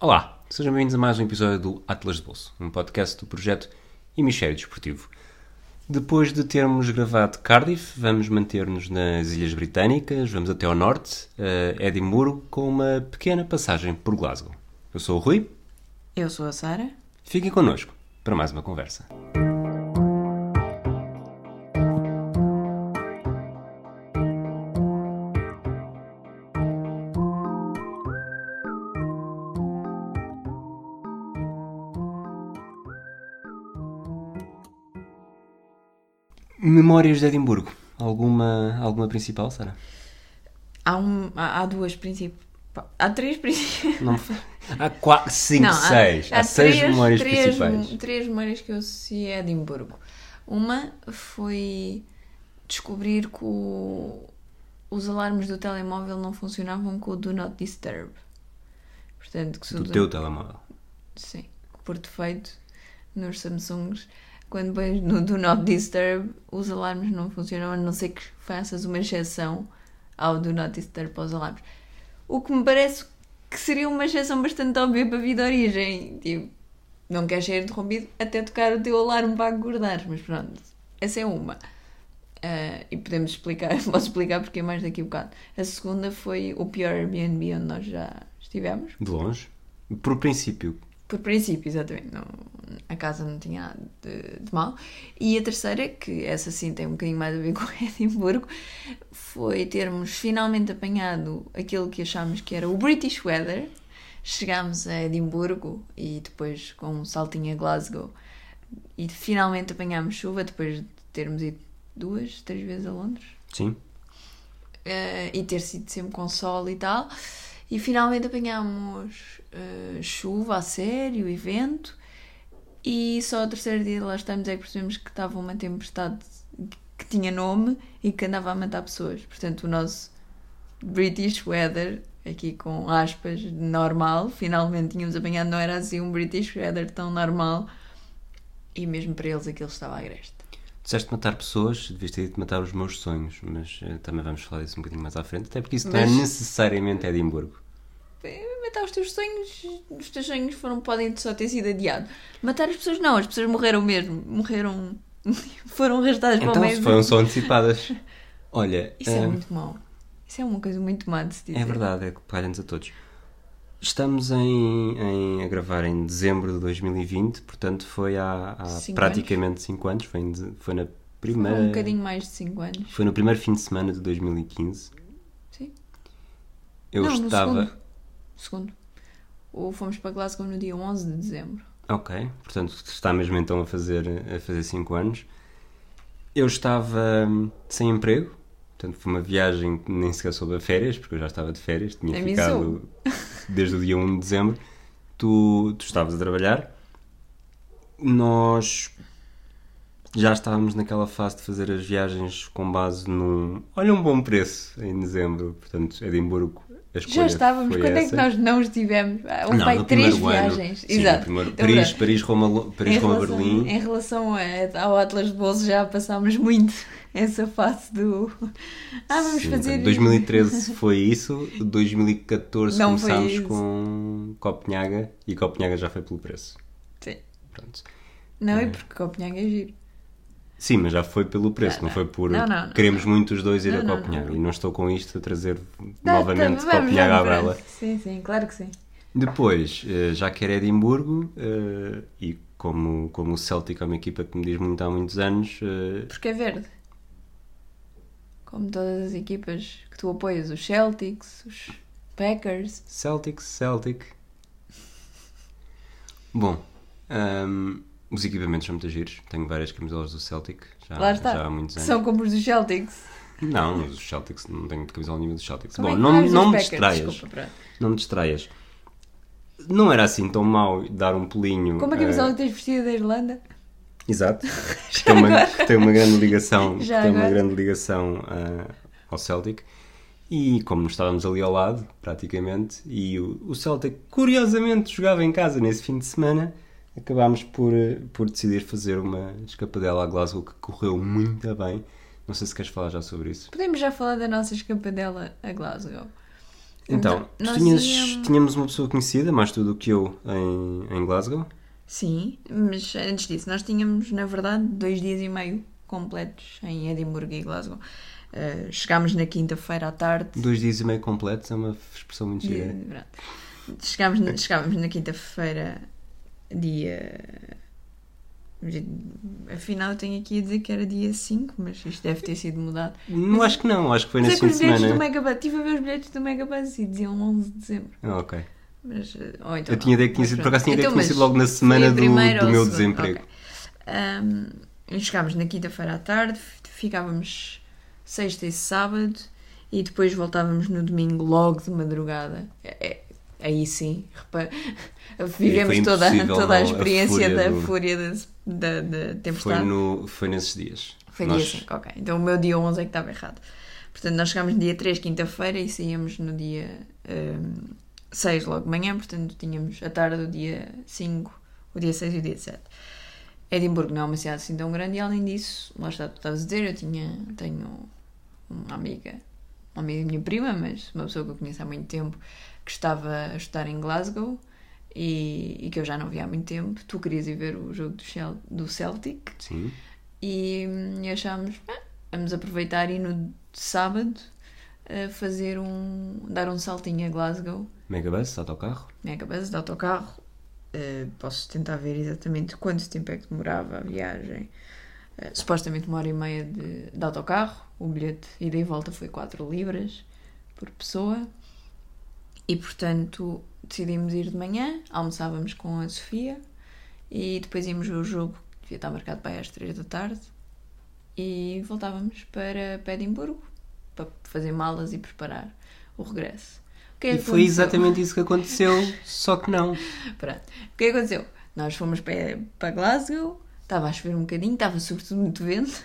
Olá, sejam bem-vindos a mais um episódio do Atlas de Bolso, um podcast do projeto Hemisfério Desportivo. Depois de termos gravado Cardiff, vamos manter-nos nas Ilhas Britânicas, vamos até ao norte, a Edimburgo, com uma pequena passagem por Glasgow. Eu sou o Rui, Eu sou a Sara. fiquem connosco para mais uma conversa. Memórias de Edimburgo. Alguma, alguma principal, Sara? Há, um, há, há duas princípios. Há três princípios. Não. Há quatro, cinco, seis. Há, seis três- memórias três, principais. Três memórias que eu associei a Edimburgo. Uma foi descobrir que o- os alarmes do telemóvel não funcionavam com o Do Not Disturb. Portanto, que Do teu telemóvel. Sim, por defeito nos Samsungs, quando pões no Do Not Disturb, os alarmes não funcionam, a não ser que faças uma exceção ao Do Not Disturb para os alarmes. O que me parece que seria uma exceção bastante óbvia para a vida de origem. Tipo, não queres ser interrompido até tocar o teu alarme para acordar, mas pronto, essa é uma. Ah, e podemos explicar, posso explicar porque é mais daqui a bocado. A segunda foi o pior Airbnb onde nós já estivemos. De longe. Por princípio. Por princípio, exatamente. Não, a casa não tinha nada de, de mal. E a terceira, que essa sim tem um bocadinho mais a ver com Edimburgo, foi termos finalmente apanhado aquilo que achámos que era o British Weather. Chegámos a Edimburgo e depois com um saltinho a Glasgow e finalmente apanhámos chuva depois de termos ido duas, três vezes a Londres. Sim. Eh, e ter sido sempre com sol e tal. E finalmente apanhámos eh, chuva a sério e vento. E só ao terceiro dia lá estamos é que percebemos que estava uma tempestade que tinha nome e que andava a matar pessoas. Portanto, o nosso British weather, aqui com aspas, normal, finalmente tínhamos apanhado, não era assim um British weather tão normal. E mesmo para eles aquilo estava agreste. Disseste matar pessoas, devias ter dito matar os meus sonhos, mas eh, também vamos falar disso um bocadinho mais à frente, até porque isso não é Mas- necessariamente Edimburgo. matar os teus sonhos, os teus sonhos foram, podem só ter sido adiados. Matar as pessoas não, as pessoas morreram mesmo, morreram, foram arrastadas para o Então, meio. foram só antecipadas. Olha, Isso é eh, muito mau. Isso é uma coisa muito má de se dizer. é verdade, é que calha-nos a todos. Estamos em, em- a gravar em dezembro de 2020, portanto foi há, há Cinco praticamente 5 anos, foi, em foi na primeira. um bocadinho mais de 5 anos. Foi no primeiro fim de semana de 2015. Sim. Eu não, no estava. segundo. Segundo. Ou fomos para Glasgow no dia 11 de dezembro. Ok, portanto está mesmo então a fazer a fazer 5 anos. Eu estava hum, sem emprego, portanto foi uma viagem que nem sequer soube a férias, porque eu já estava de férias, tinha mim ficado desde o dia 1 de dezembro. Tu, tu estavas a trabalhar, nós já estávamos naquela fase de fazer as viagens com base num. Olha, um bom preço em dezembro, portanto, Edimburgo. A escolha Já estávamos. Quando é essa. que nós não estivemos? Ah, Um Não, três primeiro ano. viagens. Sim, Exato. primeiro- É Paris. Paris, Roma, Paris, em Roma, relação, Berlim. Em relação a- ao Atlas de Bolso já passámos muito essa fase do. Ah, vamos Sim, fazer. 2013 foi isso, 2014 Não começámos com Copenhaga e Copenhaga já foi pelo preço. Sim. Pronto. Não, é porque Copenhague é giro. Sim, mas já foi pelo preço, não, foi por Não, não, não, queremos muito os dois ir Não, a não, Copenhaga não. e não estou com isto a trazer Tá, novamente tá, Copenhaga à vela. Sim, sim, claro que sim. Depois, eh, já que era Edimburgo eh, e como, como o Celtic é uma equipa que me diz muito há muitos anos, eh, Porque é verde. Como todas as equipas que tu apoias, os Celtics, os Packers. Celtic, Celtic. Bom, ahm, os equipamentos são muito giros. Tenho várias camisolas do Celtic já, Lá está. já há muitos anos. São como os dos Celtics. Não, os Celtics não tenho camisola nenhuma dos Celtics. Como Bom, é não, não dos me Packers? distraias. Desculpa. Não me distraias. Não era assim tão mau dar um pulinho. Como a camisola que tens vestida da Irlanda? Exato. Tem, uma, tem uma grande ligação, Já tem uma agora. grande ligação ah, ao Celtic. E como estávamos ali ao lado, praticamente, e o, o Celtic curiosamente jogava em casa nesse fim de semana, acabámos por, eh, por decidir fazer uma escapadela a Glasgow que correu muito bem. Não sei se queres falar já sobre isso. Podemos já falar da nossa escapadela a Glasgow. Então, Então, tinhas, íamos- tínhamos uma pessoa conhecida, mais tu do que eu, em, em Glasgow. Sim, mas antes disso, nós tínhamos, na verdade, dois dias e meio completos em Edimburgo e Glasgow. Uh, chegámos na quinta-feira à tarde. Dois dias e meio completos, é uma expressão muito gira. Chegámos, na- chegávamos na quinta-feira, dia. Afinal, eu tenho aqui a dizer que era dia 5, mas isto deve ter sido mudado. Não acho que não, acho que foi Mas nesse é fim de semana. Estive a ver os bilhetes do Megabus e diziam 11 de dezembro. Ah, ok. Mas, uh, ou então Eu tinha ideia que tinha Mas sido, por acaso tinha ideia que Então, tinha sido logo na semana do, do meu desemprego. Ok. Ahm, e chegámos na quinta-feira à tarde, ficávamos sexta e sábado e depois voltávamos no domingo logo de madrugada. É- é- aí sim, repara, vivemos toda, toda a não, a experiência fúria da do- fúria da, da, da Foi, tempestade. no, foi nesses dias. Foi Nós- dia 5, ok. Então o meu dia 11 é que estava errado. Portanto, nós chegámos no dia 3, quinta-feira, e saíamos no dia hum, 6, logo de manhã. Portanto, tínhamos a tarde do dia 5, o dia 6 e o dia 7. Edimburgo não é uma cidade assim tão grande, e além disso, lá está, tu estavas a dizer, eu tinha, tenho uma amiga, uma amiga minha prima, mas uma pessoa que eu conheço há muito tempo, que estava a estudar em Glasgow e, e que eu já não via há muito tempo. Tu querias ir ver o jogo do, Celtic Sim. e, e achámos, "Ah, vamos aproveitar e no sábado a fazer um. dar um saltinho a Glasgow, Megabus, autocarro. na cabeça de autocarro. Uh, posso tentar ver exatamente quanto tempo é que demorava a viagem. Uh, supostamente uma hora e meia de, de autocarro. O bilhete ida e volta foi 4 libras por pessoa. E portanto decidimos ir de manhã, almoçávamos com a Sofia e depois íamos ver o jogo, que devia estar marcado para às 3 da tarde, e voltávamos para, para Edimburgo para fazer malas e preparar o regresso. O que é E foi aconteceu? exatamente isso que aconteceu, só que não. Pronto. O que é que aconteceu? Nós fomos para, para Glasgow, estava a chover um bocadinho, estava sobretudo muito vento.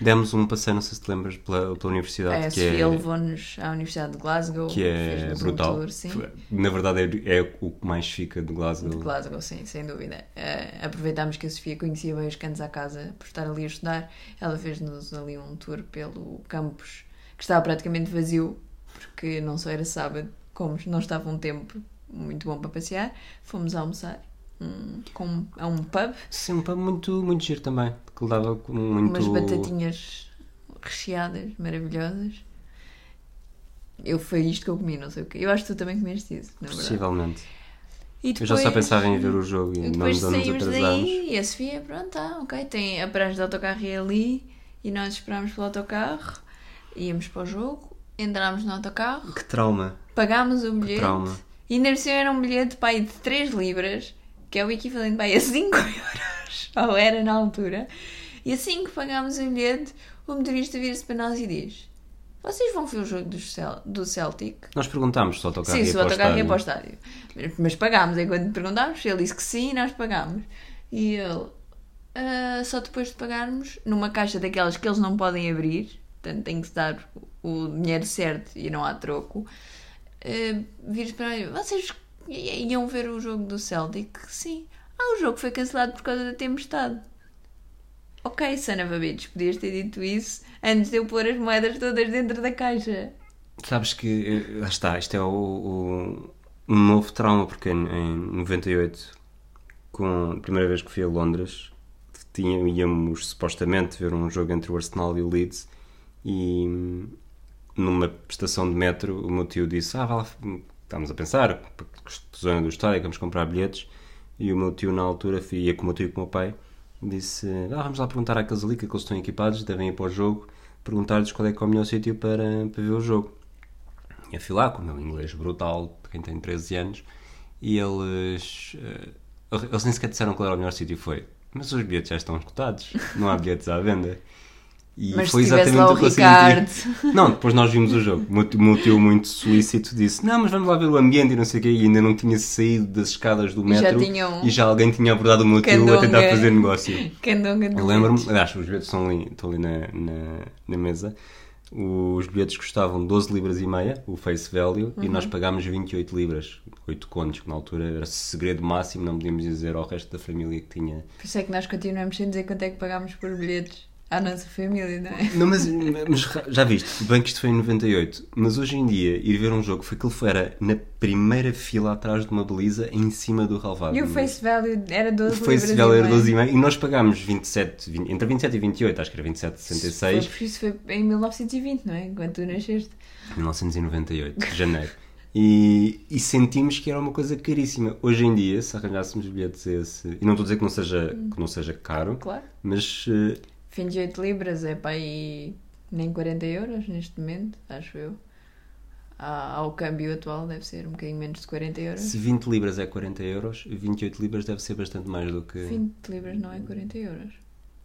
Demos um passeio, não sei se te lembras, pela, pela universidade, a que Sofia é, levou-nos à Universidade de Glasgow, que é fez-nos um brutal. tour, Na verdade, é, é o que mais fica de Glasgow. De Glasgow, sim, sem dúvida. Eh, aproveitámos que a Sofia conhecia bem os cantos à casa por estar ali a estudar. Ela fez-nos ali um tour pelo campus que estava praticamente vazio, porque não só era sábado, como não estava um tempo muito bom para passear. Fomos almoçar hum, com, a um pub, Sim, um pub muito, muito giro também. Que com muito. umas batatinhas recheadas, maravilhosas. Eu foi isto que eu comi, não sei o quê. Eu acho que tu também comeste isso, na verdade. Possivelmente. E Eu já só depois- pensava em ver o jogo e não, depois nos atrasámos. daí e a Sofia, pronto, tá, ok, tem a paragem de autocarro ali e nós esperámos pelo autocarro, íamos para o jogo, entrámos no autocarro, Que trauma. pagámos o Que bilhete trauma. e ainda assim era um bilhete pai de 3 libras, que é o equivalente pai a 5 euros, ou era na altura, e assim que pagámos o bilhete, o motorista vira-se para nós e diz: Vocês vão ver o jogo do, Cel do Celtic? Nós perguntámos se o autocarro Sim, ia se o autocarro ia para o estádio. Mas, pagámos. E quando perguntámos, ele disse que sim, nós pagámos. E ele, "Ah, só depois de pagarmos, numa caixa daquelas que eles não podem abrir, portanto tem que dar o dinheiro certo e não há troco, uh, vires para mim, vocês iam ver o jogo do Celtic? Sim. Ah, o jogo foi cancelado por causa da tempestade. Ok, son of a bitch, podias ter dito isso antes de eu pôr as moedas todas dentro da caixa. Sabes que, eh, lá está, isto é o, o- novo trauma, porque em, em 98, com a primeira vez que fui a Londres, tinha, íamos supostamente ver um jogo entre o Arsenal e o Leeds, e numa estação de metro o meu tio disse, ah, vá estávamos a pensar, zona do estádio, vamos comprar bilhetes, e o meu tio na altura, ia com o meu tio e com o meu pai, disse, ah, vamos lá perguntar àqueles ali, que eles estão equipados, devem ir para o jogo, perguntar-lhes qual é que é o melhor sítio para, para ver o jogo. E eu fui lá com o meu inglês brutal, de quem tem 13 anos, e eles. eh, eles nem sequer disseram qual era o melhor sítio. Foi, mas os bilhetes já estão esgotados, não há bilhetes à venda. E Mas se tivesse lá o que. Ricardo. Não, depois nós vimos o jogo. O meu tio- muito solícito, disse: Não, mas vamos lá ver o ambiente e não sei o quê. E ainda não tinha saído das escadas do E já metro tinham e já alguém tinha abordado o meu tio a candonga. tentar fazer negócio. Candonga Eu lembro-me, aliás, os bilhetes estão ali, estão ali na, na, na mesa. Os bilhetes custavam 12 libras e meia, o face value, e Uhum. nós pagámos 28 libras, 8 contos, que na altura era segredo máximo, não podíamos dizer ao resto da família que tinha. Por isso é que nós continuamos sem dizer quanto é que pagámos por bilhetes. À nossa família, não é? Não, mas, mas já viste, bem que isto foi em 98, mas hoje em dia ir ver um jogo foi que ele era na primeira fila atrás de uma baliza em cima do relvado. E o face value era 12 O face libras value era meio. 12,5 e nós pagámos 27, 20 entre 27 e 28, acho que era 27,66 Foi, por isso foi em 1920, não é? Quando tu nasceste. 1998, janeiro. E, e sentimos que era uma coisa caríssima. Hoje em dia, se arranjássemos bilhetes a esse. E não estou a dizer que não seja, que não seja caro, Claro. mas eh, 28 libras é para aí nem 40 euros neste momento, acho eu. À- Ao câmbio atual deve ser um bocadinho menos de 40 euros. se 20 libras é 40 euros, 28 libras deve ser bastante mais do que. 20 libras não é 40 euros.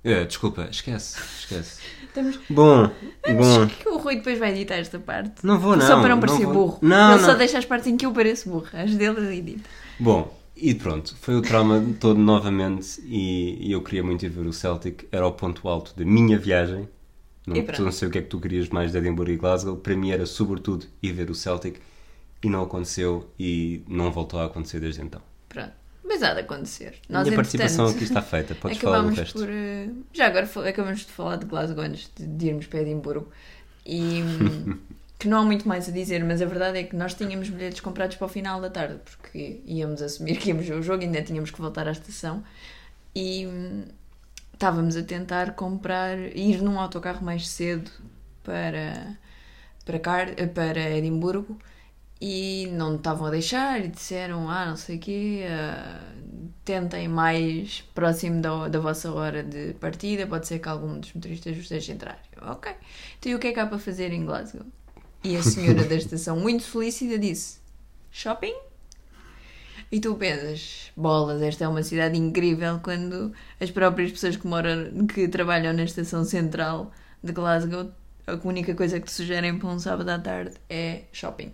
Eh, desculpa, esquece, esquece. Estamos... Bom, bom. que o Rui depois vai editar esta parte. Não vou, não. Só para não parecer vou. burro. Não, Ele só não. deixa as partes em que eu pareço burro. As dele ele edita. Bom, e pronto, foi o trauma todo novamente e, e eu queria muito ir ver o Celtic, era o ponto alto da minha viagem. Não, não sei o que é que tu querias mais de Edimburgo e Glasgow, para mim era sobretudo ir ver o Celtic e não aconteceu e não voltou a acontecer desde então. Pronto. Mas há de acontecer. A Nós, minha participação aqui está feita, podes falar do resto. por. eh, Já agora acabamos de falar de Glasgow antes de, de irmos para Edimburgo. E. que não há muito mais a dizer, mas a verdade é que nós tínhamos bilhetes comprados para o final da tarde, porque íamos assumir que íamos ver o jogo, ainda tínhamos que voltar à estação. E. hum, Estávamos a tentar comprar, ir num autocarro mais cedo para, para, Car para Edimburgo e não estavam a deixar e disseram, ah, não sei o quê, ah, tentem mais próximo da, da vossa hora de partida, pode ser que algum dos motoristas vos deixe entrar. Eu, ok, então e o que é que há para fazer em Glasgow? E a senhora da estação, muito solícita, disse, shopping? E tu pensas, bolas, esta é uma cidade incrível quando as próprias pessoas que moram, que trabalham na estação central de Glasgow, a única coisa que te sugerem para um sábado à tarde é shopping.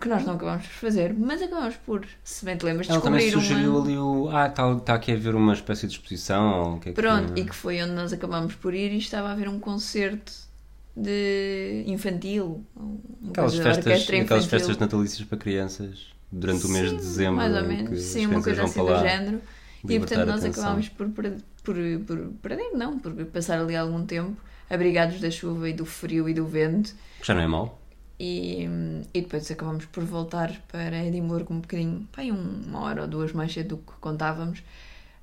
Que nós não acabamos por fazer, mas acabamos por, se bem te lembras, Ela também descobrir sugeriu uma... ali o. Ah, está tá aqui a ver uma espécie de exposição. Ou o que é que- Pronto, e que foi onde nós acabamos por ir e estava a haver um concerto de infantil. um- Aquelas festas, aquelas festas natalícias para crianças durante o mês de dezembro. Mais ou menos, sim, uma coisa assim do género. E portanto nós acabámos por, per- por, por perder, não, por passar ali algum tempo abrigados da chuva e do frio e do vento. Que já não é mau. E, e depois acabamos por voltar para Edimburgo um bocadinho, bem, uma hora ou duas mais cedo do que contávamos,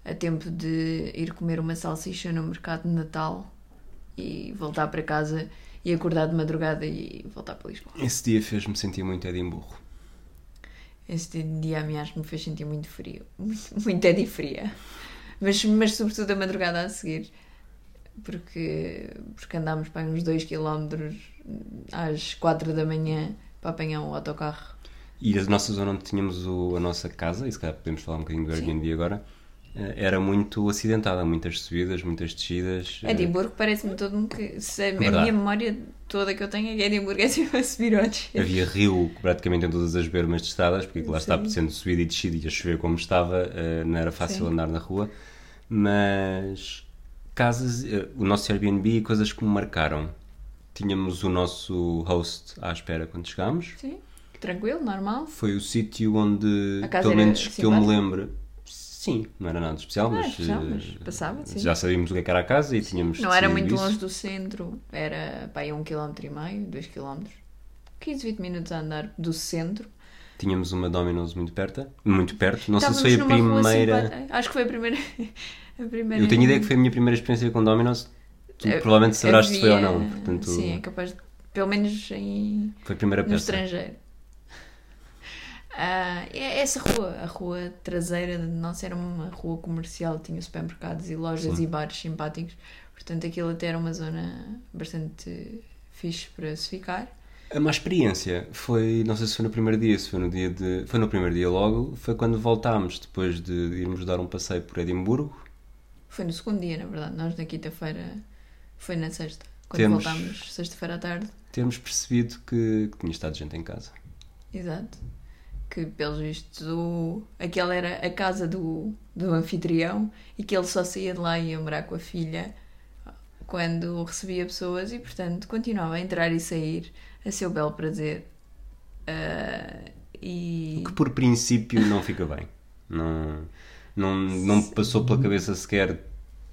a tempo de ir comer uma salsicha no mercado de Natal e voltar para casa e acordar de madrugada e voltar para Lisboa. Esse dia fez-me sentir muito Edimburgo. Esse dia a mim acho que me fez sentir muito frio, muito, muito Edi fria, mas, mas sobretudo a madrugada a seguir, porque, porque andámos para uns 2 km às 4 da manhã para apanhar um autocarro. E a nossa zona onde tínhamos o- a nossa casa, e se calhar podemos falar um bocadinho do Sim. Airbnb agora, era muito acidentada, muitas subidas, muitas descidas. eh, Edimburgo parece-me todo um que se a, Verdade. minha memória toda que eu tenho é que Edimburgo é sempre a subir ou descer. Havia rio praticamente em todas as bermas de estradas, porque lá está Sim. sendo subida e descida e a chover como estava, eh, não era fácil Sim. andar na rua. Mas casas, eh, o nosso Airbnb e coisas que me marcaram. Tínhamos o nosso host à espera quando chegámos. Sim, tranquilo, normal. Foi o sítio onde, pelo menos que eu me lembro, sim, não era nada especial, Não era mas, especial, eh, mas passava, sim. já sabíamos o que é que era a casa e tínhamos Não era muito isso. longe do centro, era para aí um quilómetro e meio, dois quilómetros. 15, 20 minutos a andar do centro. Tínhamos uma Domino's muito perto, muito perto. Não sei se Estávamos foi a primeira. simpática. Acho que foi a primeira. a primeira Eu tenho ideia que foi a minha primeira experiência com Domino's. Tu Eh, provavelmente saberás se foi ou não. Portanto, Sim, é capaz de. Pelo menos em, foi a primeira no peça. estrangeiro. É- essa rua, a rua traseira de nossa era uma rua comercial, tinha supermercados e lojas Sim. e bares simpáticos, portanto aquilo até era uma zona bastante fixe para se ficar. A má experiência foi, não sei se foi no primeiro dia, se foi no dia de. Foi no primeiro dia logo, foi quando voltámos, depois de irmos dar um passeio por Edimburgo. Foi no segundo dia, na verdade, nós na quinta-feira, foi na sexta, quando Temos- voltámos sexta-feira à tarde. termos percebido que, que tinha estado gente em casa. Exato. Que, pelos vistos, o... aquela era a casa do, do anfitrião e que ele só saía de lá e ia morar com a filha quando recebia pessoas e, portanto, continuava a entrar e sair a seu belo prazer. Ah, e. Que por princípio não fica bem. Não, não, não passou pela cabeça sequer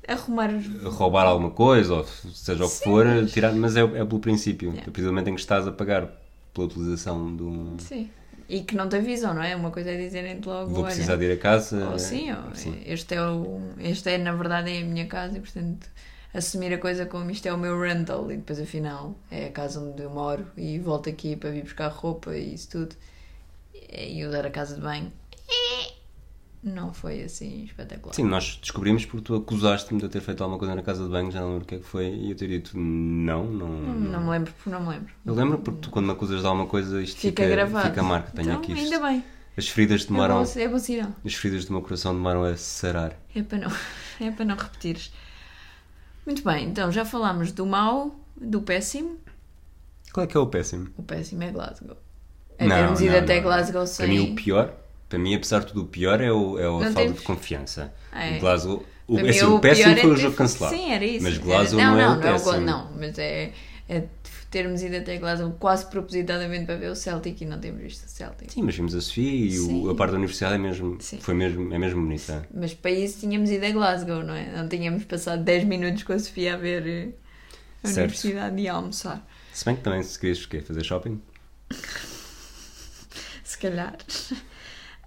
arrumar roubar alguma coisa, ou seja o que for, tirar, mas é, é pelo princípio. Yeah. Do momento em que estás a pagar pela utilização de um. Sim. E que não te avisam, não é? Uma coisa é dizerem-te logo. Vou olha, precisar de ir a casa. Ou sim, ou Sim. Este, é o, este é, na verdade, é a minha casa e, portanto, assumir a coisa como isto é o meu rental e depois, afinal, é a casa onde eu moro e volto aqui para vir buscar roupa e isso tudo e usar a casa de banho. Não foi assim espetacular. Sim, nós descobrimos porque tu acusaste-me de eu ter feito alguma coisa na casa de banho, já não lembro o que é que foi, e eu ter dito não, não. Não, não me lembro, porque não me lembro. Eu lembro porque tu, quando me acusas de alguma coisa, isto Fica, fica, gravado. fica a marca. Tenho então, aqui isto. ainda bem. As feridas É demoram. bom, é bom sinal. As feridas do meu coração demoram a sarar. É para não, é para não repetires. Muito bem, então já falámos do mau, do péssimo. Qual é que é o péssimo? O péssimo é Glasgow. É termos ido até Glasgow sem. Para mim, o pior, para mim, apesar de tudo, o pior é, o, é a Não falta temos- de confiança. É. O Glasgow. O, é assim, o péssimo pior é foi o ter- jogo cancelado. Sim, era isso. Mas Glasgow não, não, é não, o não, é o péssimo. Gla- não, mas é, é termos ido até Glasgow quase propositadamente para ver o Celtic e não temos visto o Celtic. Sim, mas vimos a Sofia e o- a parte da universidade é mesmo, Sim. foi mesmo, é mesmo bonita. Mas para isso tínhamos ido a Glasgow, não é? Não tínhamos passado 10 minutos com a Sofia a ver eh, a Certo. universidade e a almoçar. Se bem que também se querias o fazer shopping. Se calhar.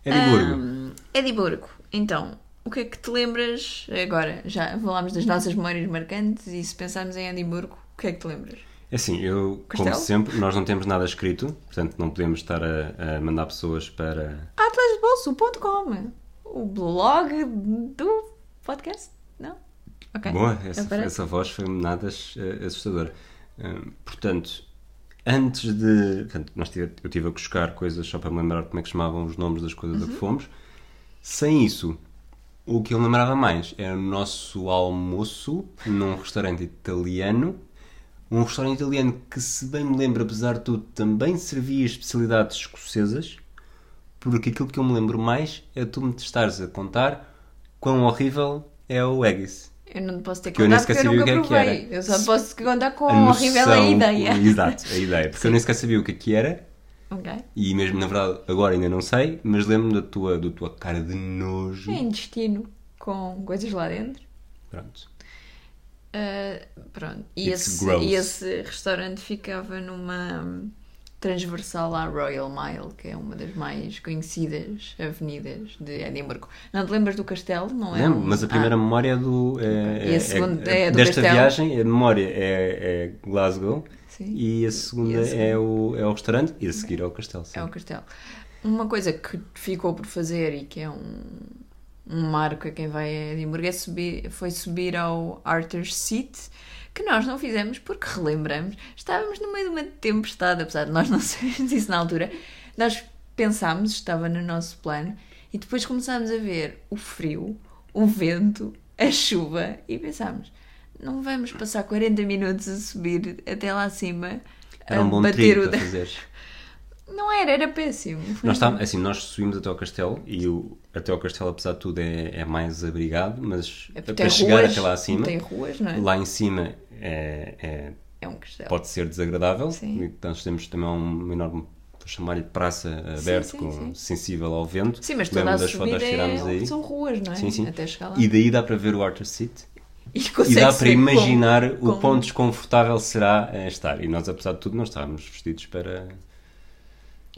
Edimburgo. Ahm, Edimburgo. Então, o que é que te lembras agora? Já falámos das nossas memórias marcantes e se pensarmos em Edimburgo, o que é que te lembras? É assim, eu, como Castelo? sempre, nós não temos nada escrito, portanto não podemos estar a, a mandar pessoas para. atlasbolso.com o blog do podcast? Não? Ok. Boa, essa, essa voz foi nada eh, assustadora. Portanto, antes de. Portanto, nós tive, eu tive a buscar coisas só para me lembrar como é que chamavam os nomes das coisas a Uhum. que fomos. Sem isso, o que eu lembrava mais era o nosso almoço num restaurante italiano. Um restaurante italiano que, se bem me lembro, apesar de tudo, também servia especialidades escocesas. Porque aquilo que eu me lembro mais é tu me estares a contar quão horrível é o Haggis. Eu não posso ter Que contar porque eu nunca que é que provei. era. Eu só posso contar com A a horrível a noção- ideia. Exato, a ideia. Porque eu nem sequer sabia o que é que era. Ok. E mesmo, na verdade, agora ainda não sei. Mas lembro-me da tua, da tua cara de nojo. É intestino com coisas lá dentro. Pronto. Uh, pronto. E esse, e esse restaurante ficava numa transversal à Royal Mile, que é uma das mais conhecidas avenidas de Edimburgo. Não te lembras do castelo? Não é? Lembro, um- mas a primeira Ah, memória é do. É, E a segunda é do desta castelo? viagem, a memória é, é Glasgow. Sim. E a segunda, E a segunda? É, o, é o restaurante. E a seguir é o castelo. sim. É o castelo. Uma coisa que ficou por fazer e que é um, um marco a quem vai a Edimburgo é subir, foi subir ao Arthur's Seat, que nós não fizemos porque relembramos. Estávamos no meio de uma tempestade, apesar de nós não sabermos isso na altura. Nós pensámos, estava no nosso plano, e depois começámos a ver o frio, o vento, a chuva, e pensámos. Não vamos passar 40 minutos a subir até lá acima Era um bom bater o para fazeres. Não era, era péssimo. Nós, assim, nós subimos até ao castelo e o, até ao castelo, apesar de tudo, é, é mais abrigado, mas É para chegar ruas, até lá acima, Tem ruas, não é? lá em cima é, é- É um castelo. pode ser desagradável. Sim. E, Nós temos também um enorme, chamar-lhe praça aberta, sim, com, sim. sensível ao vento. Sim, mas toda a das fotos que tirámos é... aí. são ruas, não é? Sim, sim. Até chegar lá. E daí dá para ver o Arthur Seat E, e dá para imaginar como- o quão desconfortável será estar. E nós, apesar de tudo, não estávamos vestidos para.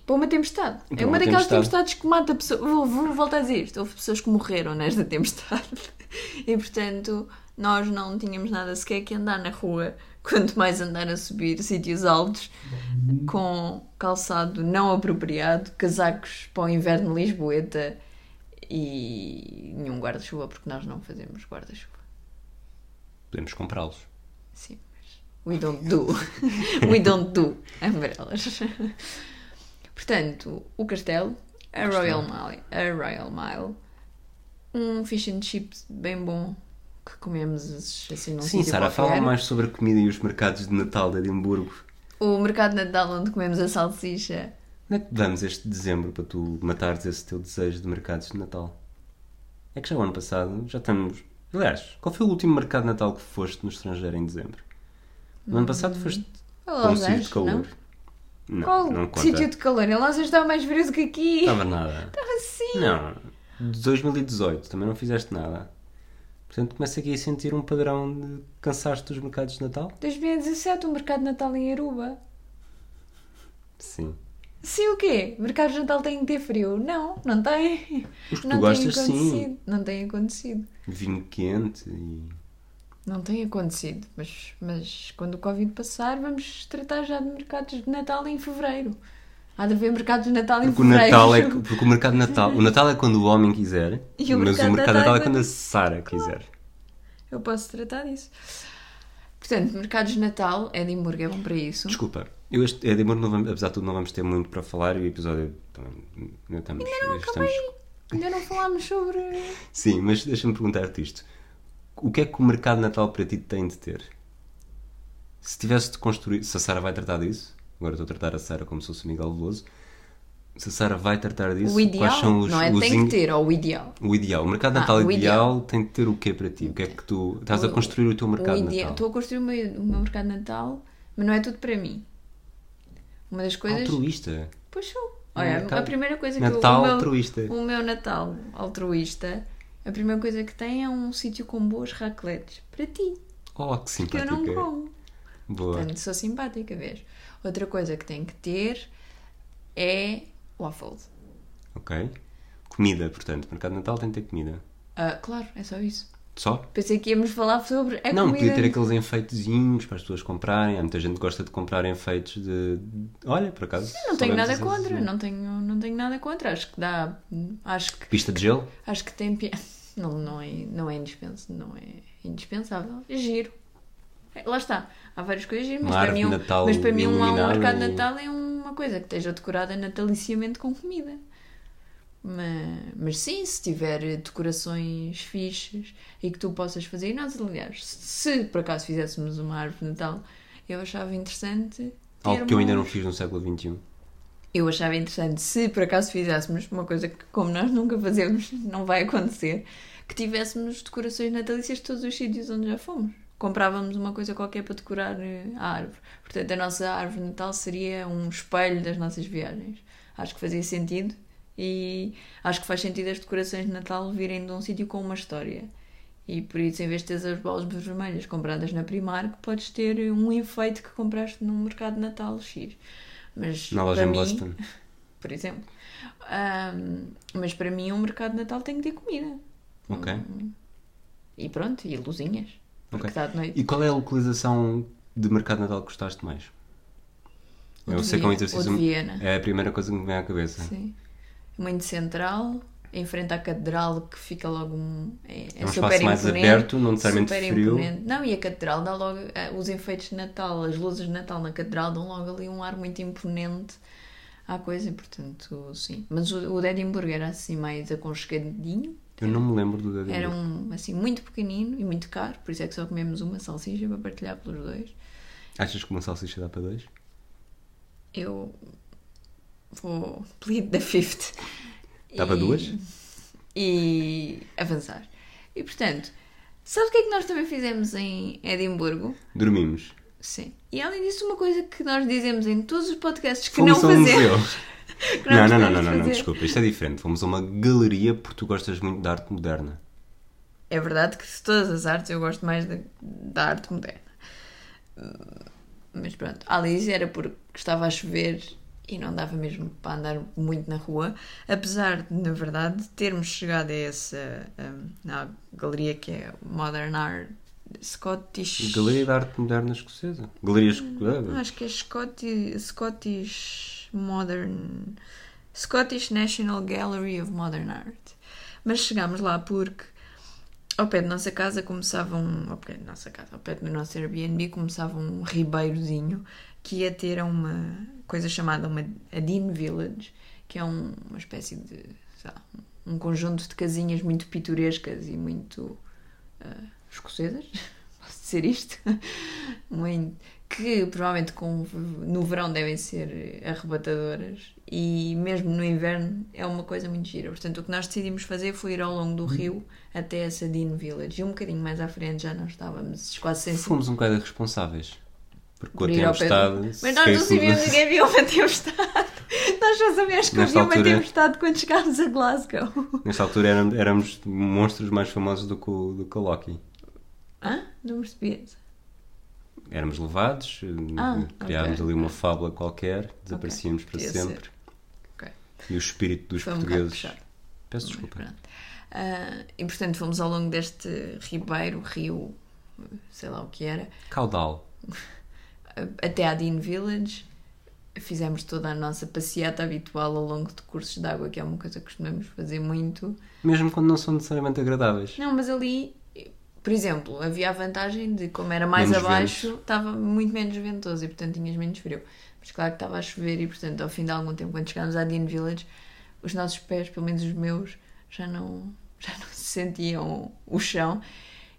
Para uma tempestade. Para é uma uma daquelas tempestade. tempestades que mata pessoas. Vou, vou voltar a dizer isto. Houve pessoas que morreram nesta tempestade. E portanto, nós não tínhamos nada sequer que andar na rua. Quanto mais andar a subir sítios altos com calçado não apropriado, casacos para o inverno lisboeta e nenhum guarda-chuva, porque nós não fazemos guarda-chuva. Podemos comprá-los. Sim, mas we don't do. we don't do umbrellas. Portanto, o castelo, a Royal Mile, a Royal Mile, um fish and chips bem bom que comemos assim num Sim, Sara, fala mais sobre a comida e os mercados de Natal de Edimburgo. O mercado de Natal onde comemos a salsicha. Onde é que vamos este dezembro para tu matares esse teu desejo de mercados de Natal? É que já o ano passado já estamos. Aliás, qual foi o último mercado de Natal que foste no estrangeiro em dezembro? No ano passado foste Foi Los sítio de Angeles, calor. não? Não, Qual não conta. sítio de calor? Em Angeles estava mais frio do que aqui. Estava nada. Estava assim. Não, de 2018 também não fizeste nada. Portanto, começo aqui a sentir um padrão de cansaste dos mercados de Natal. 2017, o mercado de Natal em Aruba. Sim. Sim, o quê? Mercados de Natal têm que ter frio? Não, não tem. Os que não tu gostas, tem sim. acontecido. Não tem acontecido. Vinho quente e. Não tem acontecido. Mas, mas quando o Covid passar, vamos tratar já de mercados de Natal em fevereiro. Há de haver mercados de Natal em Porque o fevereiro. Natal é. Porque o mercado de Natal. O Natal é quando o homem quiser. O mas mercado o mercado de Natal Natal é é quando a Sara quiser. Eu posso tratar disso. Portanto, mercados de Natal, Edimburgo é bom para isso. Desculpa, eu este Edimburgo, não vamos, apesar de tudo, não vamos ter muito para falar e o episódio também não estamos. estamos... Ainda não falámos sobre. Sim, mas deixa-me perguntar-te isto. O que é que o mercado de Natal para ti tem de ter? Se tivesse de construir. Se a Sara vai tratar disso, agora estou a tratar a Sara como se fosse o Miguel Veloso. Se a Sara vai tratar disso, O ideal. quais são os. não é os tem in- que ter, ou o ideal. O ideal. O mercado de Ah, Natal o ideal, tem de ter o quê para ti? O que é que tu. Estás a O- construir o teu mercado o ideal. Natal? Estou a construir o meu, o meu mercado de Natal, mas não é tudo para mim. Uma das coisas. Altruísta. Pois sou. Olha, Natal- a primeira coisa que Natal eu, o meu, altruísta. O meu Natal altruísta, a primeira coisa que tem é um sítio com boas raclettes. Para ti. Oh, que Que eu simpática. não como. Boa. Portanto, sou simpática, vês? Outra coisa que tem que ter é waffles. Ok. Comida, portanto. Mercado Natal tem de ter comida. Ah, claro, é só isso. Só? Pensei que íamos falar sobre a não, comida. podia ter aqueles enfeitezinhos para as pessoas comprarem. Há muita gente que gosta de comprar enfeites de. Olha, por acaso. Não tenho nada contra, assim. não tenho, não tenho nada contra. Acho que dá. Acho que, Pista de gelo? acho que tem. Não, não, é, não, é indispensável, não é indispensável. É giro. É, Lá está. Há várias coisas giras, mas para mim, Natal mas para mim um, um mercado de e- Natal é uma coisa que esteja decorada nataliciamente com comida. Mas, mas sim, se tiver decorações fixes e que tu possas fazer, e nós, aliás, se por acaso fizéssemos uma árvore de Natal, eu achava interessante. Algo que eu ainda não fiz no século XXI. eu achava interessante se por acaso fizéssemos uma coisa que, como nós nunca fazemos, não vai acontecer, que tivéssemos decorações natalícias de todos os sítios onde já fomos. Comprávamos uma coisa qualquer para decorar eh, a árvore. Portanto, a nossa árvore de Natal seria um espelho das nossas viagens. Acho que fazia sentido e acho que faz sentido as decorações de Natal virem de um sítio com uma história. E por isso, em vez de teres as bolas vermelhas compradas na Primark, podes ter um enfeite que compraste num mercado de Natal X. Mas Na loja em Boston. por exemplo. Ahm, mas para mim, um mercado de Natal tem que ter comida. Ok. E pronto, e luzinhas. Porque Ok. está de noite. E qual é a localização de mercado de Natal que gostaste mais? O Eu sei que é um exercício. É a primeira coisa que me vem à cabeça. Sim. Muito central, em frente à catedral, que fica logo um. É, É um super espaço mais aberto, não necessariamente frio. imponente. Não, e a catedral dá logo. eh, Os enfeites de Natal, as luzes de Natal na catedral dão logo ali um ar muito imponente à coisa, e, portanto, sim. Mas o, o de Edimburgo era assim mais aconchegadinho. Eu não me lembro do Edimburgo. Era um assim muito pequenino e muito caro, por isso é que só comemos uma salsicha para partilhar pelos dois. Achas que uma salsicha dá para dois? Eu vou plead the fifth. Dá para E- duas? E avançar. E portanto, sabe o que é que nós também fizemos em Edimburgo? Dormimos. Sim. E além disso, uma coisa que nós dizemos em todos os podcasts que Fomos não fazemos. que Não, não, não, não, não, não, desculpa. Isto é diferente. Fomos a uma galeria porque tu gostas muito da arte moderna. É verdade que de todas as artes eu gosto mais da, da arte moderna. Mas pronto, a Alice era porque estava a chover e não dava mesmo para andar muito na rua, apesar de, na verdade, termos chegado a essa à galeria que é Modern Art Scottish. Galeria de arte moderna escocesa. Galerias. Hum, Acho que é Scottish, Scottish Modern. Scottish National Gallery of Modern Art. Mas chegámos lá porque ao pé da nossa casa começava um. Ao pé da nossa casa, ao pé do nosso Airbnb começava um ribeirozinho que ia ter uma coisa chamada uma, a Dean Village, que é um- uma espécie de. lá, um conjunto de casinhas muito pitorescas e muito ah, escocesas, posso dizer isto? Muito, que provavelmente com, no verão devem ser arrebatadoras e mesmo no inverno é uma coisa muito gira. Portanto, o que nós decidimos fazer foi ir ao longo do rio até essa Dean Village e um bocadinho mais à frente já nós estávamos quase sem Fomos um bocado irresponsáveis. Porque com a tempestade. Mas nós não sabíamos que havia uma tempestade. Nós já sabíamos que havia uma tempestade quando chegámos a Glasgow. Nesta altura éramos, éramos monstros mais famosos do que o, do que o Loki. Hã? Não percebi. Éramos levados, Ah, criávamos ok, ali uma fábula qualquer, desaparecíamos para podia sempre. Ok. E o espírito dos Foi um portugueses. puxado. Peço desculpa. Ah, e portanto fomos ao longo deste ribeiro, rio, sei lá o que era, Caudal. até à Dean Village. Fizemos toda a nossa passeata habitual ao longo de cursos de água, que é uma coisa que costumamos fazer muito. Mesmo quando não são necessariamente agradáveis. Não, mas ali, por exemplo, havia a vantagem de, como era mais Menos abaixo, estava muito menos ventoso e, portanto, tinhas menos frio. Mas claro que estava a chover e, portanto, ao fim de algum tempo, quando chegámos à Dean Village, os nossos pés, pelo menos os meus, já não, já não se sentiam o chão.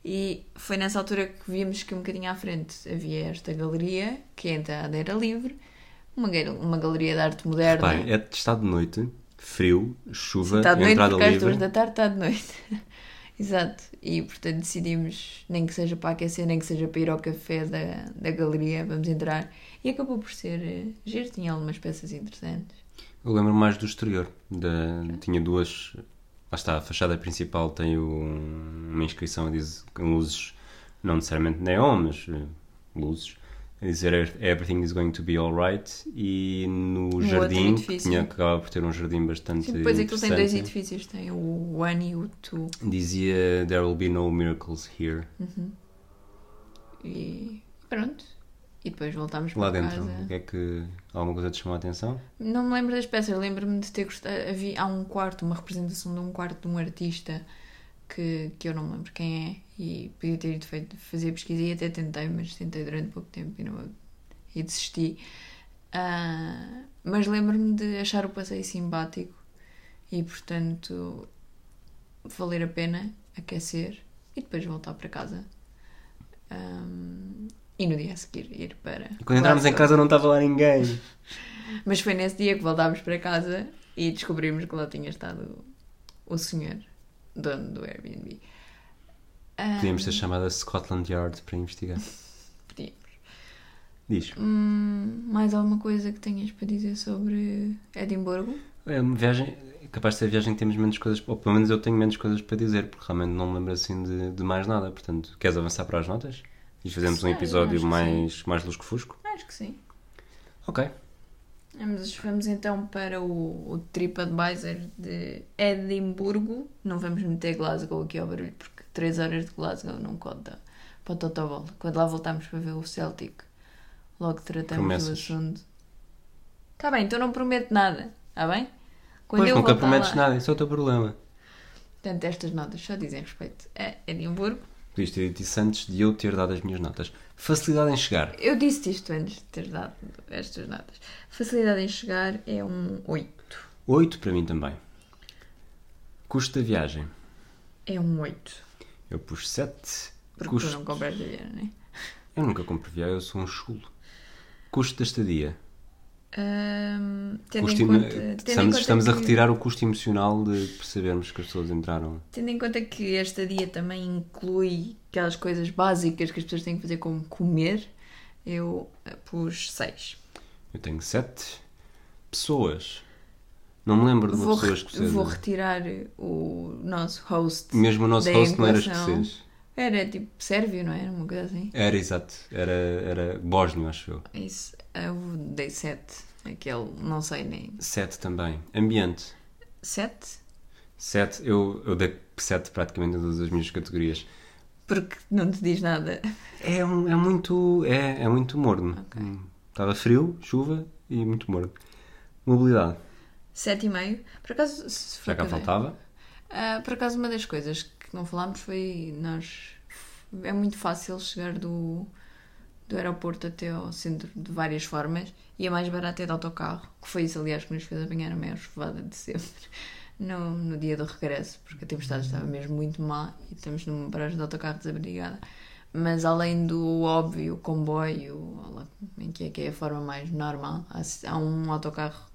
E foi nessa altura que vimos que um bocadinho à frente havia esta galeria, que é a entrada era livre, uma, uma galeria de arte moderna. É, está de noite, frio, chuva, Está de noite entrada porque às duas da tarde está de noite. Exato. E portanto decidimos, nem que seja para aquecer, nem que seja para ir ao café da, da galeria, vamos entrar. E acabou por ser eh, giro, tinha algumas peças interessantes. Eu lembro mais do exterior. Da, tinha duas. Lá está, a fachada principal tem o- uma inscrição dizer, com luzes, não necessariamente neon, mas eh, luzes, a dizer Everything is going to be alright. E no outro jardim, que, tinha, que acabava por ter um jardim bastante. Sim, depois aquilo tem dois edifícios, tem o One e o Two. Dizia There will be no miracles here. E pronto. E depois voltámos Lá para dentro, casa. o que é que. Alguma coisa te chamou a atenção? Não me lembro das peças, lembro-me de ter gostado. Havia, há um quarto, uma representação de um quarto de um artista que, que eu não me lembro quem é e podia ter ido feito, fazer pesquisa e até tentei, mas tentei durante pouco tempo e, não, e desisti. Ah, mas lembro-me de achar o passeio simpático e, portanto, valer a pena aquecer e depois voltar para casa. Ahm, e no dia a seguir ir para. E quando entramos em casa não estava lá ninguém. Mas foi nesse dia que voltámos para casa e descobrimos que lá tinha estado o senhor, dono do Airbnb. Ah, Podíamos ter chamado a Scotland Yard para investigar. podíamos. Diz. Hum, mais alguma coisa que tenhas para dizer sobre Edimburgo? É uma viagem, é capaz de ser a viagem que temos menos coisas, ou pelo menos eu tenho menos coisas para dizer, porque realmente não me lembro assim de, de mais nada. Portanto, queres avançar para as notas? E fazemos um Sei, episódio acho que mais, mais lusco-fusco? Acho que sim. Ok. Vamos, vamos então para o, o TripAdvisor de Edimburgo. Não vamos meter Glasgow aqui ao barulho, porque 3 horas de Glasgow não conta para o Totobol. Quando lá voltarmos para ver o Celtic, logo tratamos Promessas. do assunto. Está bem, então não prometo nada, está bem? Quando pois nunca prometes lá- nada, isso é o teu problema. Portanto, estas notas só dizem respeito a Edimburgo. Podias ter dito isso antes de eu ter dado as minhas notas. Facilidade em chegar. Eu disse isto antes de ter dado estas notas. Facilidade em chegar é um 8. 8 para mim também. Custo da viagem. É um 8. Eu pus 7. Porque Custo... tu não compras avião, não é? Eu nunca compro viagem, eu sou um chulo. Custo da estadia. Tendo Custo em conta, tendo em estamos conta estamos a que- retirar o custo emocional de percebermos que as pessoas entraram. Tendo em conta que esta dia também inclui aquelas coisas básicas que as pessoas têm que fazer, como comer, eu eh, pus 6. Eu tenho 7 pessoas. Não me lembro de uma Vou, pessoa escocesa. vou retirar o nosso host. Mesmo o nosso host não era escocês. Era tipo sérvio, não era? Uma coisa assim. Era, exato. Era, era bósnio, acho eu. Isso, eu dei 7. Aquele, não sei nem. 7 também. Ambiente. 7? 7. Eu, eu dei 7 praticamente em todas as minhas categorias. Porque não te diz nada. É, um- é muito. É, é muito morno. Ok. Hum, Estava frio, chuva e muito morno. Mobilidade. 7,5. Por acaso, se Já cá faltava. Ah, por acaso, uma das coisas que não falámos foi nós. É muito fácil chegar do, do aeroporto até ao centro de várias formas e a mais barata é de autocarro, que foi isso, aliás, que nos fez apanhar a maior chuvada de sempre no, no dia do regresso, porque a tempestade estava mesmo muito má e estamos numa paragem de autocarro desabrigada. Mas além do óbvio comboio, em que é que é a forma mais normal, há, há um autocarro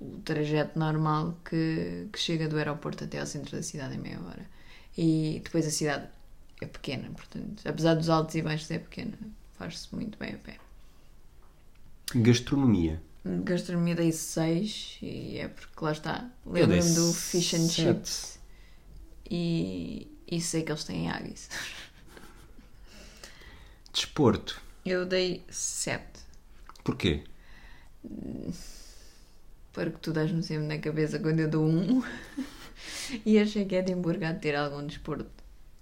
o trajeto normal que, que chega do aeroporto até ao centro da cidade em meia hora. E depois a cidade é pequena, portanto, apesar dos altos e baixos, é pequena. Faz-se muito bem a pé. Gastronomia. Gastronomia dei 6 e é porque lá está. Lembro-me do fish and sete. chips e, e sei que eles têm Aggies. Desporto. Eu dei 7. Porquê? Porque tu dás-me sempre na cabeça quando eu dou 1. e achei que Edimburgo há de ter algum desporto.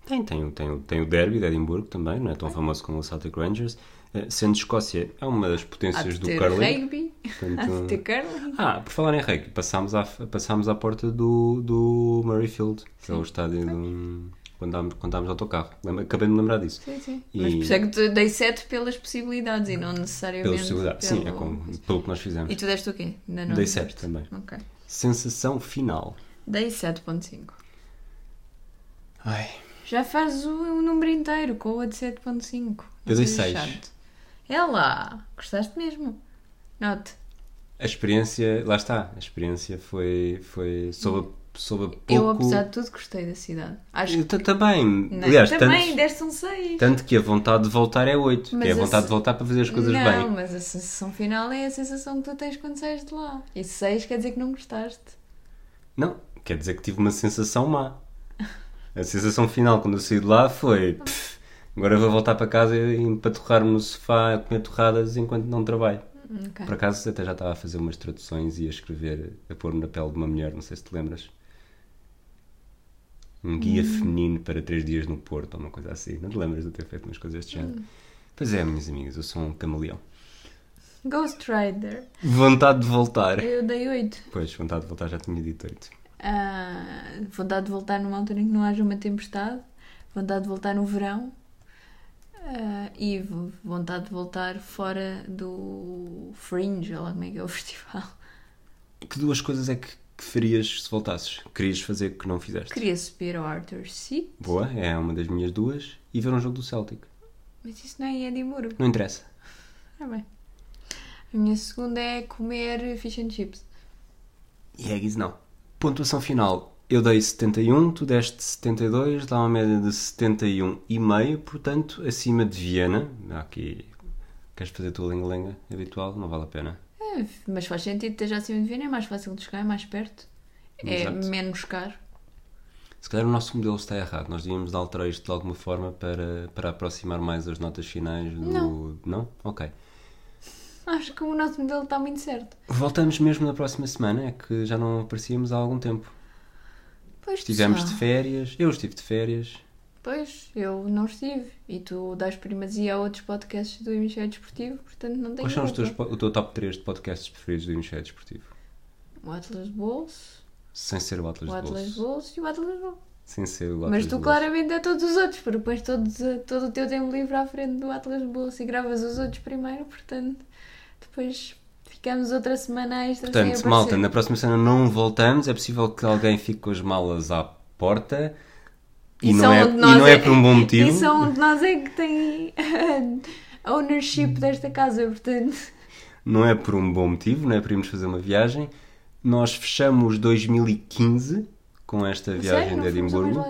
Tem, tem, o- tem, tem o derby de Edimburgo também, não é tão famoso como o Celtic Rangers. Eh, Sendo Escócia é uma das Há potências do curling. rugby, há portanto- de ter curling. Ah, por falar em rugby, passámos à, passámos à porta do, do Murrayfield, que é o estádio do, quando estávamos, quando estávamos no autocarro. Acabei de me lembrar disso. Sim, sim. E- Mas por isso é que dei 7 pelas possibilidades e não necessariamente. Pelas possibilidades. Sim, é pelo- como, pelo que nós fizemos. E tu deste o quê? Ainda não Dei disseste? 7 também. Ok. Sensação final. Dei 7.5. Ai, Já fazes o, o número inteiro com a de 7.5. Não Eu dei sejas seis. chato. É lá, gostaste mesmo. Note, a experiência, lá está, a experiência foi, foi soube, a- soube pouco. eu apesar de tudo gostei da cidade. Acho ta- também, que aliás, também tanto, deste um 6. tanto que a vontade de voltar é 8, que é a vontade se- de voltar para fazer as coisas não, bem. mas a sensação final é a sensação que tu tens quando sais de lá. E 6 quer dizer que não gostaste. Não, quer dizer que tive uma sensação má. A sensação final quando eu saí de lá foi "Pff, agora vou voltar para casa e empaturrar-me no sofá a comer torradas enquanto não trabalho. Ok. Por acaso até já estava a fazer umas traduções e a escrever, a pôr na pele de uma mulher, não sei se te lembras. Um guia Hum. feminino para três dias no Porto, ou uma coisa assim. Não te lembras de ter feito umas coisas deste género? Hum. Pois é, minhas amigas, eu sou um camaleão. Ghost Rider. Vontade de voltar. Eu dei 8. Pois, vontade de voltar já tinha dito oito. Ah, vontade de voltar numa altura em que não haja uma tempestade. Vontade de voltar no verão. Ah, e vontade de voltar fora do Fringe, ou lá como é que é o festival. Que duas coisas é que, que farias se voltasses? Querias fazer que não fizeste? Queria subir ao Arthur Seat, Boa, é uma das minhas duas. E ver um jogo do Celtic. mas isso não é em Edimburgo. Não interessa. Ah, bem. A minha segunda é comer fish and chips. E Eggs não. Pontuação final. Eu dei 71, tu deste 72, dá uma média de 71,5, portanto, acima de Viena. Aqui, queres fazer a tua lenga-lenga habitual? Não vale a pena. Mas faz sentido, esteja acima de Viena, é mais fácil de chegar, é mais perto. É Exato. menos caro. Se calhar o nosso modelo está errado. Nós devíamos alterar isto de alguma forma para, para aproximar mais as notas finais do. Não. Não? Ok. Acho que o nosso modelo está muito certo. Voltamos mesmo na próxima semana, é que já não aparecíamos há algum tempo. Pois, Estivemos de pessoal. férias, eu estive de férias. Pois, eu não estive. E tu dás primazia a outros podcasts do Hemisfério Desportivo, portanto não tenho Quais são os teus, o teu top 3 de podcasts preferidos do Hemisfério Desportivo? O Atlas Bolso, Sem ser o Atlas o Atlas Bolso. Bolso e o Atlas Bolso. Sem ser o Atlas Mas tu Bolso. claramente é todos os outros, porque pões todos, todo o teu tempo livre à frente do Atlas Bolso e gravas os outros primeiro, portanto depois ficamos outra semana extra sem Portanto, malta, na próxima semana não voltamos. É possível que alguém fique com as malas à porta. E, não, só é, e não é por um bom motivo. E só um de nós é que tem a ownership desta casa, portanto. Não é por um bom motivo, não é para irmos fazer uma viagem. Nós fechamos 2015 com esta viagem Sério, não de Edimburgo.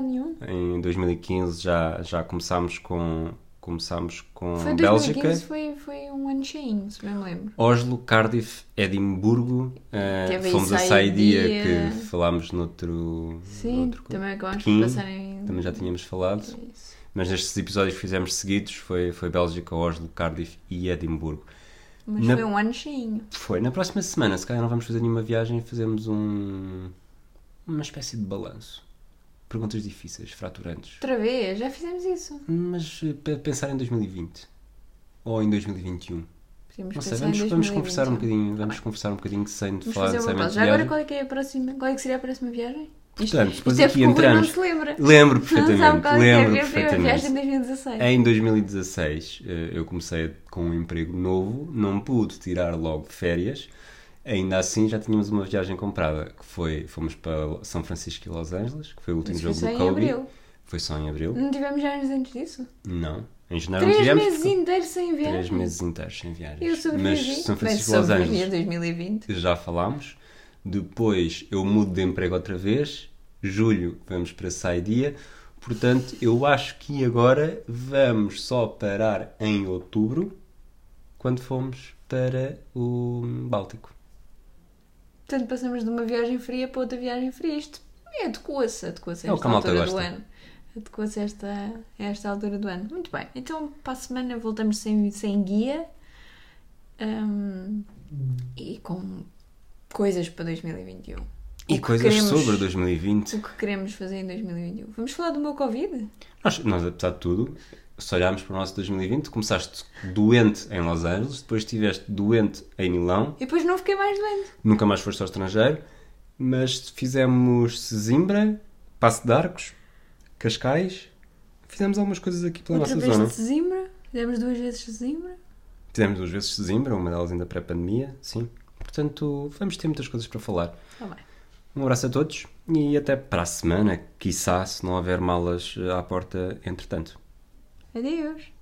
Em 2015 já, já começámos com, começámos com Foi Bélgica. 2015, foi, foi um ano cheinho, se bem me lembro. Oslo, Cardiff, Edimburgo. aí fomos a Saidia. Saidia, que falámos noutro. Sim, noutro também acabámos Pequim, por passar em. Também já tínhamos falado. Isso. Mas nestes episódios que fizemos seguidos foi, foi Bélgica, Oslo, Cardiff e Edimburgo. Mas Na- foi um ano cheinho. Foi. Na próxima semana, se calhar não vamos fazer nenhuma viagem, fazemos um. uma espécie de balanço. Perguntas difíceis, fraturantes. Outra vez, já fizemos isso. Mas eh, para pensar em 2020 ou em 2021. Podíamos Não sei, vamos, vamos conversar um 2021. bocadinho, Tá vamos conversar um bocadinho sem de Vamos falar fazer uma Já agora qual é, que é a próxima, qual é que seria a próxima viagem? Portanto, depois isto é aqui Rui entramos. não se lembra. Lembro Não perfeitamente, qual é é lembro minha primeira viagem perfeitamente. em 2016. Em 2016 eh, eu comecei com um emprego novo, não pude tirar logo férias. Ainda assim já tínhamos uma viagem comprada, que foi, fomos para São Francisco e Los Angeles, que foi o último Isso foi jogo só do em Kobe. abril. Foi só em abril. Não tivemos viagens antes disso? Não. Em janeiro não Três tivemos. meses porque- inteiros sem viagem. Três meses inteiros sem viagens. Eu sobrevivi. Mas São Francisco e Los Angeles em 2020. já falámos. Depois eu mudo de emprego outra vez. Julho vamos para Saidia. Portanto, eu acho que agora vamos só parar em outubro, quando fomos para o Báltico. Portanto, passamos de uma viagem fria para outra viagem fria. Isto adequa-se, adequa-se a É esta malta altura do gosta. ano. Adequa-se a esta, a esta altura do ano. Muito bem. Então, para a semana voltamos sem, sem guia hum, e com coisas para 2021. E que coisas queremos- sobre 2020. O que queremos fazer em 2021? Vamos falar do meu Covid? Nós, nós, apesar de tudo, se olharmos para o nosso 2020, começaste doente em Los Angeles, depois estiveste doente em Milão, E depois não fiquei mais doente. nunca mais foste ao estrangeiro, mas fizemos Sesimbra, Passo de Arcos, Cascais, fizemos algumas coisas aqui pela Outra nossa vez zona. de Zimbra. Fizemos duas vezes de Zimbra. Fizemos duas vezes Sesimbra, uma delas ainda pré-pandemia, sim. Portanto, vamos ter muitas coisas para falar. Tá bem. Um abraço a todos e até para a semana, quiçá, se não houver malas à porta entretanto. Adiós.